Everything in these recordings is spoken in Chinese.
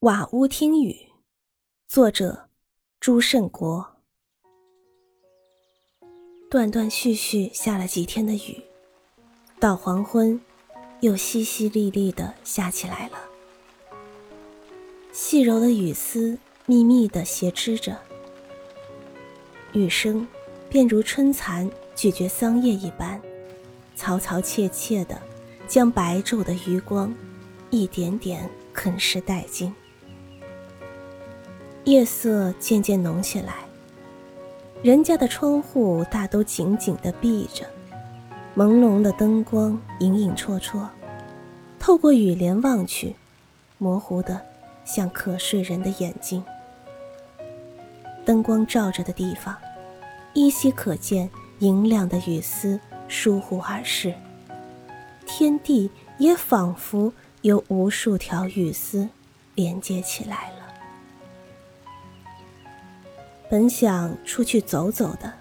瓦屋听雨，作者朱胜国。断断续续下了几天的雨，到黄昏，又淅淅沥沥的下起来了。细柔的雨丝密密的斜织着，雨声便如春蚕咀嚼桑叶一般，嘈嘈切切的将白昼的余光一点点啃食殆尽。夜色渐渐浓起来，人家的窗户大都紧紧地闭着，朦胧的灯光隐隐绰绰，透过雨帘望去，模糊的像可睡人的眼睛。灯光照着的地方，依稀可见银亮的雨丝疏忽而逝，天地也仿佛由无数条雨丝连接起来了。本想出去走走的，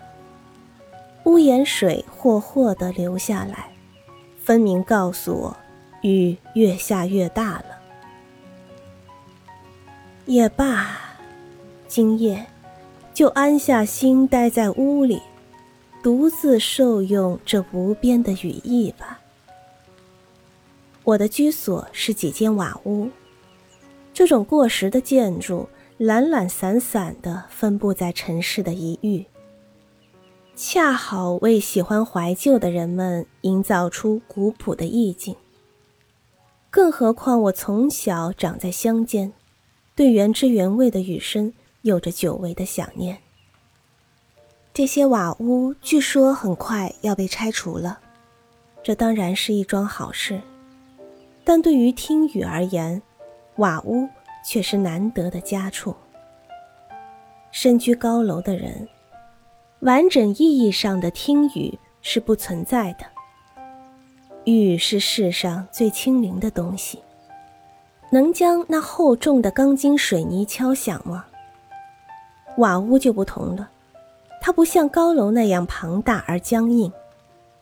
屋檐水霍霍的流下来，分明告诉我，雨越下越大了。也罢，今夜就安下心待在屋里，独自受用这无边的雨意吧。我的居所是几间瓦屋，这种过时的建筑。懒懒散散地分布在城市的一隅，恰好为喜欢怀旧的人们营造出古朴的意境。更何况我从小长在乡间，对原汁原味的雨声有着久违的想念。这些瓦屋据说很快要被拆除了，这当然是一桩好事，但对于听雨而言，瓦屋。却是难得的佳处。身居高楼的人，完整意义上的听雨是不存在的。雨是世上最清灵的东西，能将那厚重的钢筋水泥敲响吗？瓦屋就不同了，它不像高楼那样庞大而僵硬，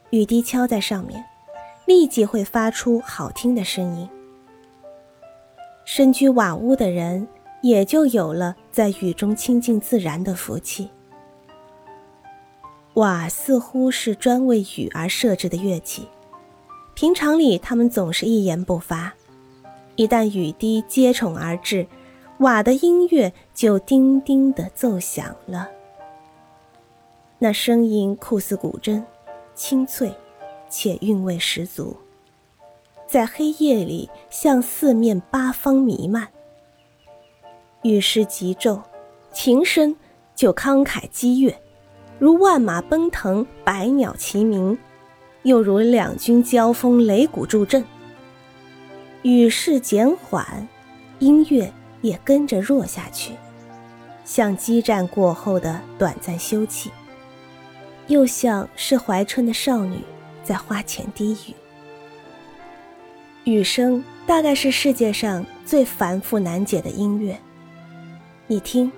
雨滴敲在上面，立即会发出好听的声音。身居瓦屋的人，也就有了在雨中亲近自然的福气。瓦似乎是专为雨而设置的乐器，平常里他们总是一言不发，一旦雨滴接踵而至，瓦的音乐就叮叮地奏响了。那声音酷似古筝，清脆，且韵味十足。在黑夜里向四面八方弥漫。雨势急骤，琴声就慷慨激越，如万马奔腾，百鸟齐鸣，又如两军交锋，擂鼓助阵。雨势减缓，音乐也跟着弱下去，像激战过后的短暂休憩，又像是怀春的少女在花前低语。雨声大概是世界上最繁复难解的音乐。你听，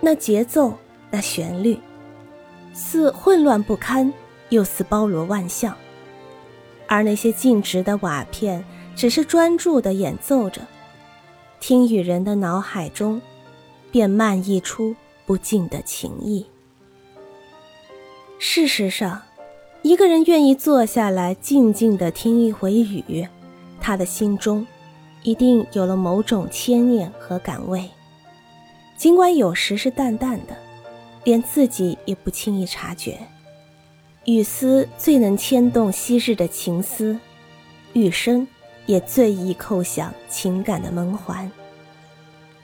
那节奏，那旋律，似混乱不堪，又似包罗万象。而那些静止的瓦片，只是专注地演奏着，听雨人的脑海中，便漫溢出不尽的情意。事实上，一个人愿意坐下来静静地听一回雨。他的心中，一定有了某种牵念和感味，尽管有时是淡淡的，连自己也不轻易察觉。雨丝最能牵动昔日的情思，雨声也最易扣响情感的门环。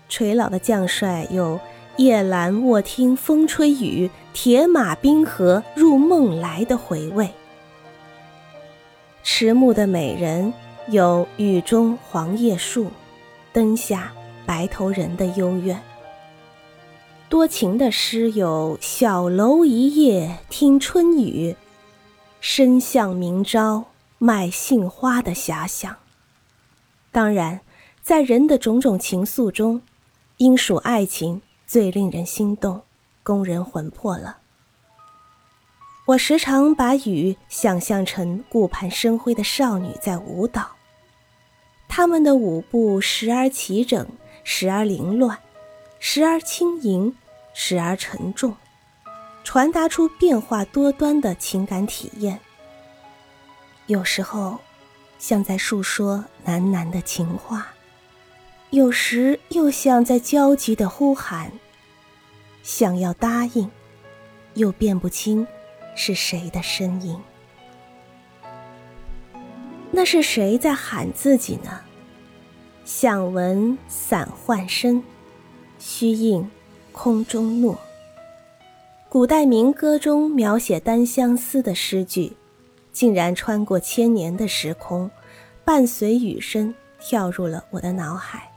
垂老的将帅有“夜阑卧听风吹雨，铁马冰河入梦来”的回味，迟暮的美人。有雨中黄叶树，灯下白头人的幽怨。多情的诗有小楼一夜听春雨，深巷明朝卖杏花的遐想。当然，在人的种种情愫中，应属爱情最令人心动，攻人魂魄了。我时常把雨想象成顾盼生辉的少女在舞蹈。他们的舞步时而齐整，时而凌乱，时而轻盈，时而沉重，传达出变化多端的情感体验。有时候，像在诉说喃喃的情话；有时又像在焦急的呼喊，想要答应，又辨不清是谁的声音。那是谁在喊自己呢？想闻散幻声，虚应空中诺。古代民歌中描写单相思的诗句。竟然穿过千年的时空，伴随雨声跳入了我的脑海。